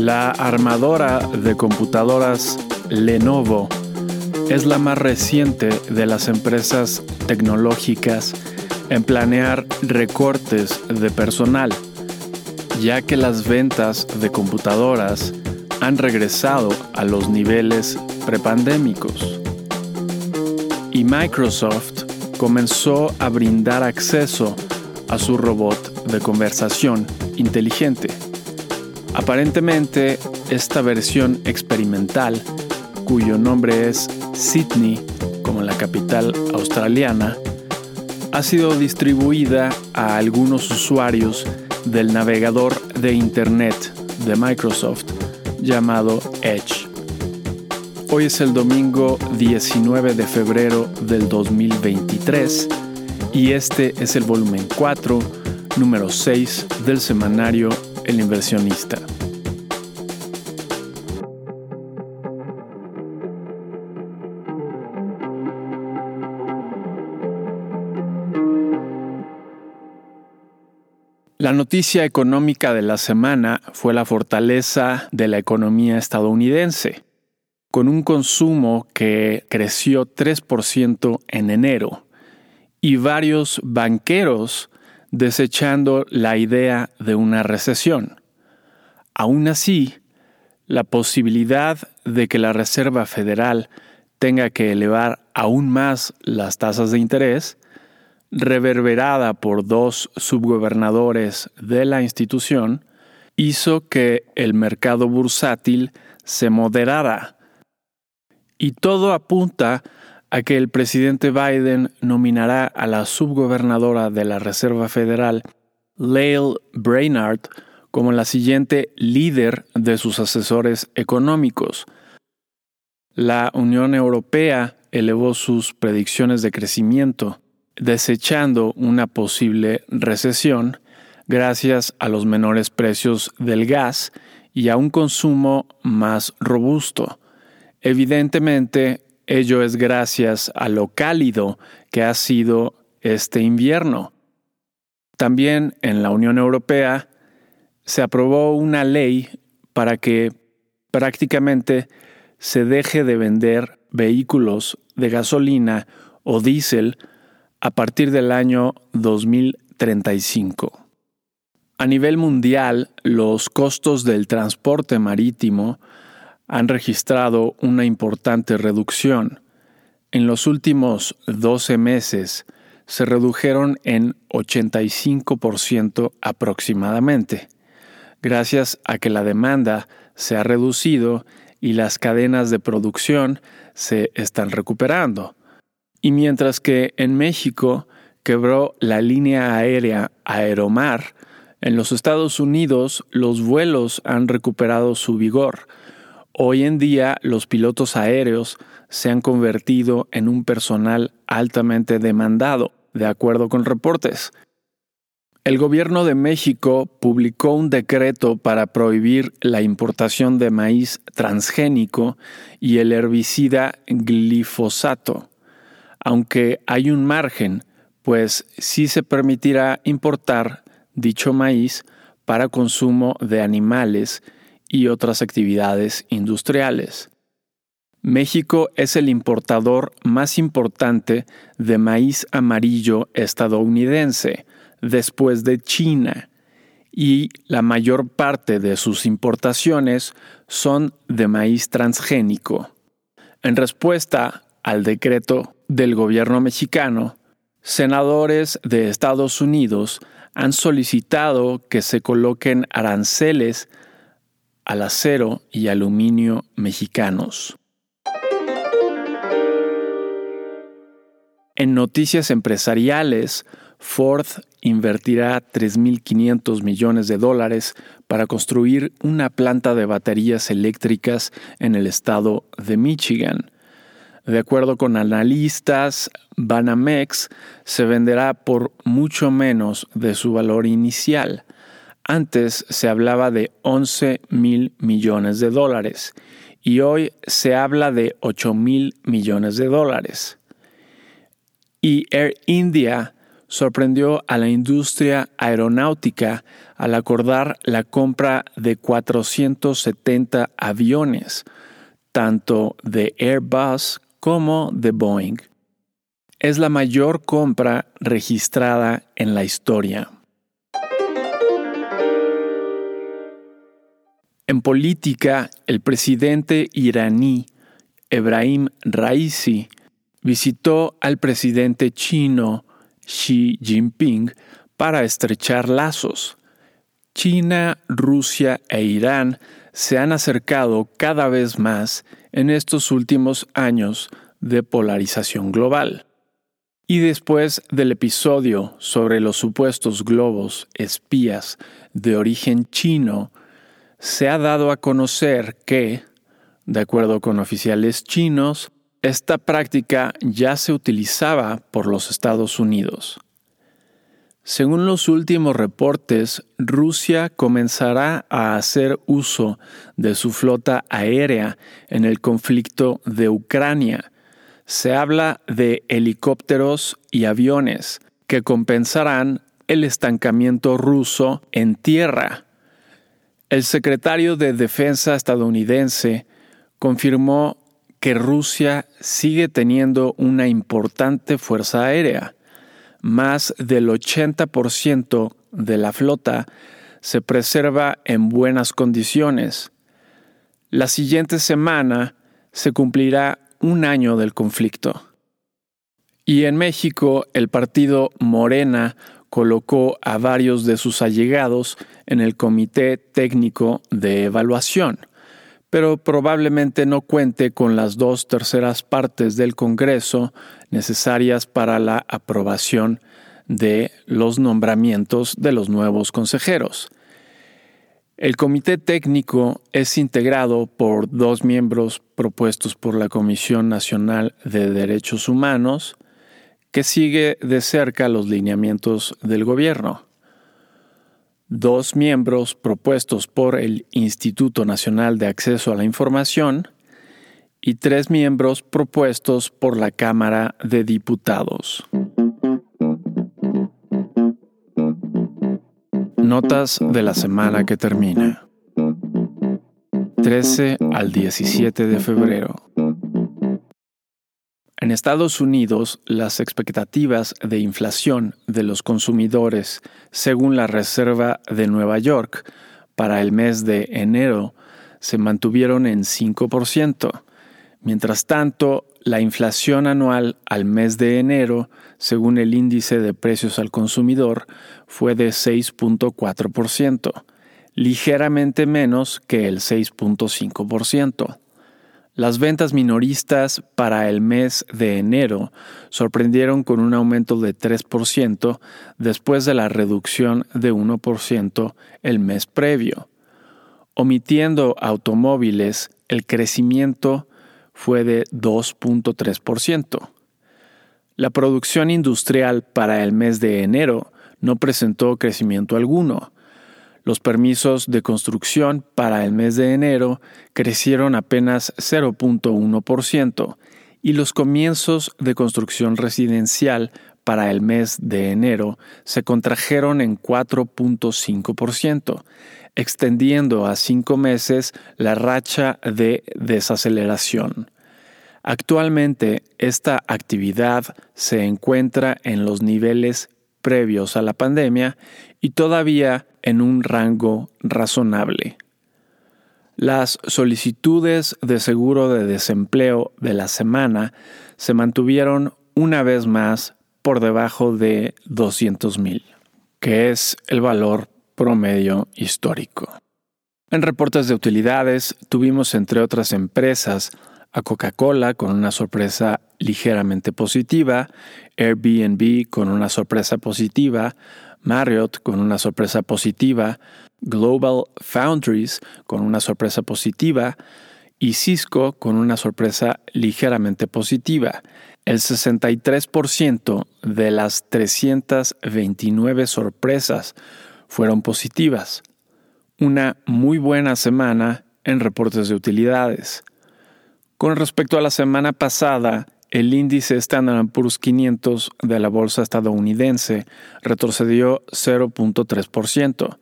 La armadora de computadoras Lenovo es la más reciente de las empresas tecnológicas en planear recortes de personal, ya que las ventas de computadoras han regresado a los niveles prepandémicos. Y Microsoft comenzó a brindar acceso a su robot de conversación inteligente. Aparentemente, esta versión experimental, cuyo nombre es Sydney, como la capital australiana, ha sido distribuida a algunos usuarios del navegador de Internet de Microsoft llamado Edge. Hoy es el domingo 19 de febrero del 2023 y este es el volumen 4, número 6 del semanario El inversionista. La noticia económica de la semana fue la fortaleza de la economía estadounidense, con un consumo que creció 3% en enero y varios banqueros desechando la idea de una recesión. Aún así, la posibilidad de que la Reserva Federal tenga que elevar aún más las tasas de interés, reverberada por dos subgobernadores de la institución, hizo que el mercado bursátil se moderara. Y todo apunta a que el presidente Biden nominará a la subgobernadora de la Reserva Federal, Lael Brainard, como la siguiente líder de sus asesores económicos. La Unión Europea elevó sus predicciones de crecimiento, desechando una posible recesión gracias a los menores precios del gas y a un consumo más robusto. Evidentemente, Ello es gracias a lo cálido que ha sido este invierno. También en la Unión Europea se aprobó una ley para que prácticamente se deje de vender vehículos de gasolina o diésel a partir del año 2035. A nivel mundial, los costos del transporte marítimo han registrado una importante reducción. En los últimos 12 meses se redujeron en 85% aproximadamente, gracias a que la demanda se ha reducido y las cadenas de producción se están recuperando. Y mientras que en México quebró la línea aérea Aeromar, en los Estados Unidos los vuelos han recuperado su vigor, Hoy en día los pilotos aéreos se han convertido en un personal altamente demandado, de acuerdo con reportes. El gobierno de México publicó un decreto para prohibir la importación de maíz transgénico y el herbicida glifosato, aunque hay un margen, pues sí se permitirá importar dicho maíz para consumo de animales y otras actividades industriales. México es el importador más importante de maíz amarillo estadounidense, después de China, y la mayor parte de sus importaciones son de maíz transgénico. En respuesta al decreto del gobierno mexicano, senadores de Estados Unidos han solicitado que se coloquen aranceles al acero y aluminio mexicanos. En noticias empresariales, Ford invertirá 3.500 millones de dólares para construir una planta de baterías eléctricas en el estado de Michigan. De acuerdo con analistas, Banamex se venderá por mucho menos de su valor inicial, antes se hablaba de 11 mil millones de dólares y hoy se habla de 8 mil millones de dólares. Y Air India sorprendió a la industria aeronáutica al acordar la compra de 470 aviones, tanto de Airbus como de Boeing. Es la mayor compra registrada en la historia. En política, el presidente iraní Ebrahim Raisi visitó al presidente chino Xi Jinping para estrechar lazos. China, Rusia e Irán se han acercado cada vez más en estos últimos años de polarización global. Y después del episodio sobre los supuestos globos espías de origen chino, se ha dado a conocer que, de acuerdo con oficiales chinos, esta práctica ya se utilizaba por los Estados Unidos. Según los últimos reportes, Rusia comenzará a hacer uso de su flota aérea en el conflicto de Ucrania. Se habla de helicópteros y aviones que compensarán el estancamiento ruso en tierra. El secretario de Defensa estadounidense confirmó que Rusia sigue teniendo una importante fuerza aérea. Más del 80% de la flota se preserva en buenas condiciones. La siguiente semana se cumplirá un año del conflicto. Y en México el partido Morena colocó a varios de sus allegados en el Comité Técnico de Evaluación pero probablemente no cuente con las dos terceras partes del Congreso necesarias para la aprobación de los nombramientos de los nuevos consejeros. El comité técnico es integrado por dos miembros propuestos por la Comisión Nacional de Derechos Humanos, que sigue de cerca los lineamientos del gobierno dos miembros propuestos por el Instituto Nacional de Acceso a la Información y tres miembros propuestos por la Cámara de Diputados. Notas de la semana que termina. 13 al 17 de febrero. En Estados Unidos, las expectativas de inflación de los consumidores, según la Reserva de Nueva York, para el mes de enero se mantuvieron en 5%. Mientras tanto, la inflación anual al mes de enero, según el índice de precios al consumidor, fue de 6.4%, ligeramente menos que el 6.5%. Las ventas minoristas para el mes de enero sorprendieron con un aumento de 3% después de la reducción de 1% el mes previo. Omitiendo automóviles, el crecimiento fue de 2.3%. La producción industrial para el mes de enero no presentó crecimiento alguno, los permisos de construcción para el mes de enero crecieron apenas 0.1% y los comienzos de construcción residencial para el mes de enero se contrajeron en 4.5%, extendiendo a cinco meses la racha de desaceleración. Actualmente, esta actividad se encuentra en los niveles previos a la pandemia y todavía en un rango razonable. Las solicitudes de seguro de desempleo de la semana se mantuvieron una vez más por debajo de 200.000, que es el valor promedio histórico. En reportes de utilidades tuvimos entre otras empresas a Coca-Cola con una sorpresa ligeramente positiva, Airbnb con una sorpresa positiva, Marriott con una sorpresa positiva, Global Foundries con una sorpresa positiva y Cisco con una sorpresa ligeramente positiva. El 63% de las 329 sorpresas fueron positivas. Una muy buena semana en reportes de utilidades. Con respecto a la semana pasada, el índice Standard Poor's 500 de la bolsa estadounidense retrocedió 0.3%.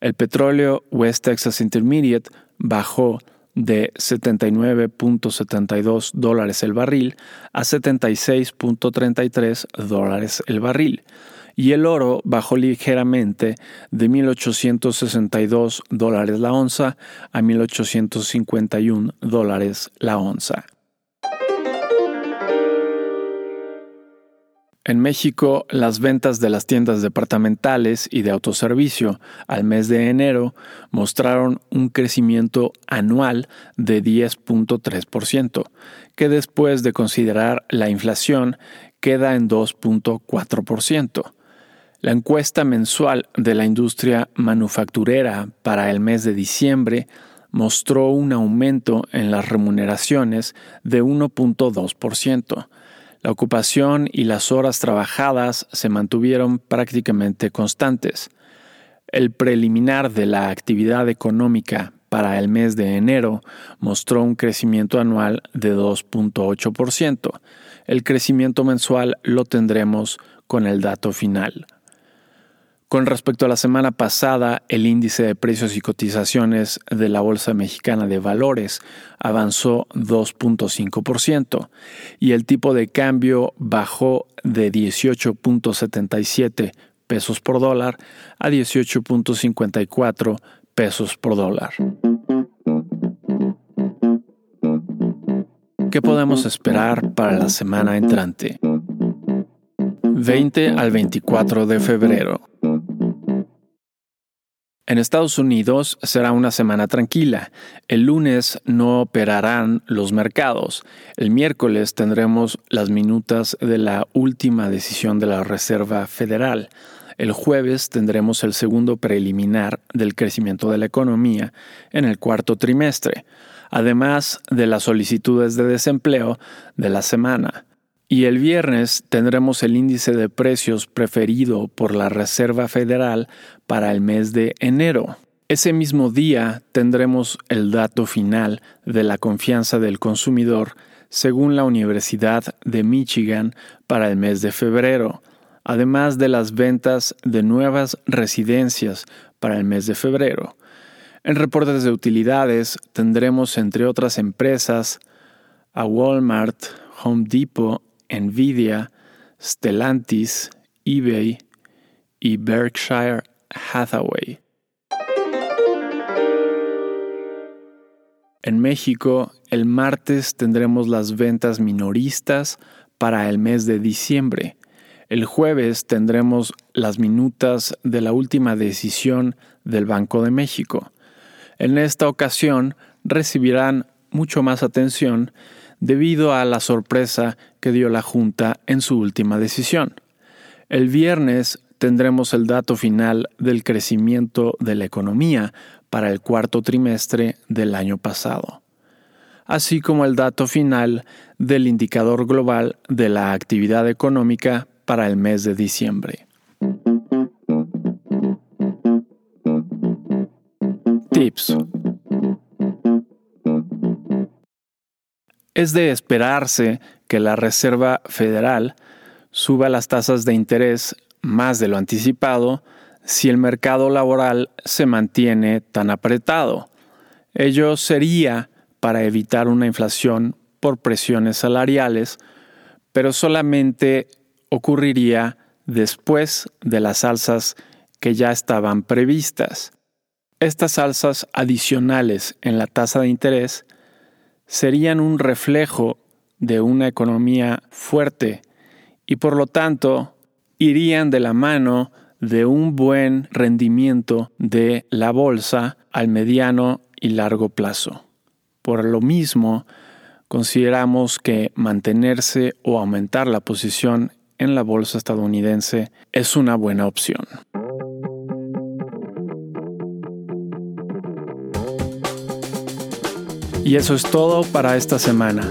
El petróleo West Texas Intermediate bajó de 79.72 dólares el barril a 76.33 dólares el barril y el oro bajó ligeramente de 1.862 dólares la onza a 1.851 dólares la onza. En México, las ventas de las tiendas departamentales y de autoservicio al mes de enero mostraron un crecimiento anual de 10.3%, que después de considerar la inflación queda en 2.4%. La encuesta mensual de la industria manufacturera para el mes de diciembre mostró un aumento en las remuneraciones de 1.2%, la ocupación y las horas trabajadas se mantuvieron prácticamente constantes. El preliminar de la actividad económica para el mes de enero mostró un crecimiento anual de 2.8%. El crecimiento mensual lo tendremos con el dato final. Con respecto a la semana pasada, el índice de precios y cotizaciones de la Bolsa Mexicana de Valores avanzó 2.5% y el tipo de cambio bajó de 18.77 pesos por dólar a 18.54 pesos por dólar. ¿Qué podemos esperar para la semana entrante? 20 al 24 de febrero. En Estados Unidos será una semana tranquila. El lunes no operarán los mercados. El miércoles tendremos las minutas de la última decisión de la Reserva Federal. El jueves tendremos el segundo preliminar del crecimiento de la economía en el cuarto trimestre, además de las solicitudes de desempleo de la semana. Y el viernes tendremos el índice de precios preferido por la Reserva Federal para el mes de enero. Ese mismo día tendremos el dato final de la confianza del consumidor según la Universidad de Michigan para el mes de febrero, además de las ventas de nuevas residencias para el mes de febrero. En reportes de utilidades tendremos entre otras empresas a Walmart, Home Depot Nvidia, Stellantis, eBay y Berkshire Hathaway. En México, el martes tendremos las ventas minoristas para el mes de diciembre. El jueves tendremos las minutas de la última decisión del Banco de México. En esta ocasión recibirán mucho más atención debido a la sorpresa que dio la Junta en su última decisión. El viernes tendremos el dato final del crecimiento de la economía para el cuarto trimestre del año pasado, así como el dato final del indicador global de la actividad económica para el mes de diciembre. Tips Es de esperarse que la Reserva Federal suba las tasas de interés más de lo anticipado si el mercado laboral se mantiene tan apretado. Ello sería para evitar una inflación por presiones salariales, pero solamente ocurriría después de las alzas que ya estaban previstas. Estas alzas adicionales en la tasa de interés serían un reflejo de una economía fuerte y por lo tanto irían de la mano de un buen rendimiento de la bolsa al mediano y largo plazo. Por lo mismo, consideramos que mantenerse o aumentar la posición en la bolsa estadounidense es una buena opción. Y eso es todo para esta semana.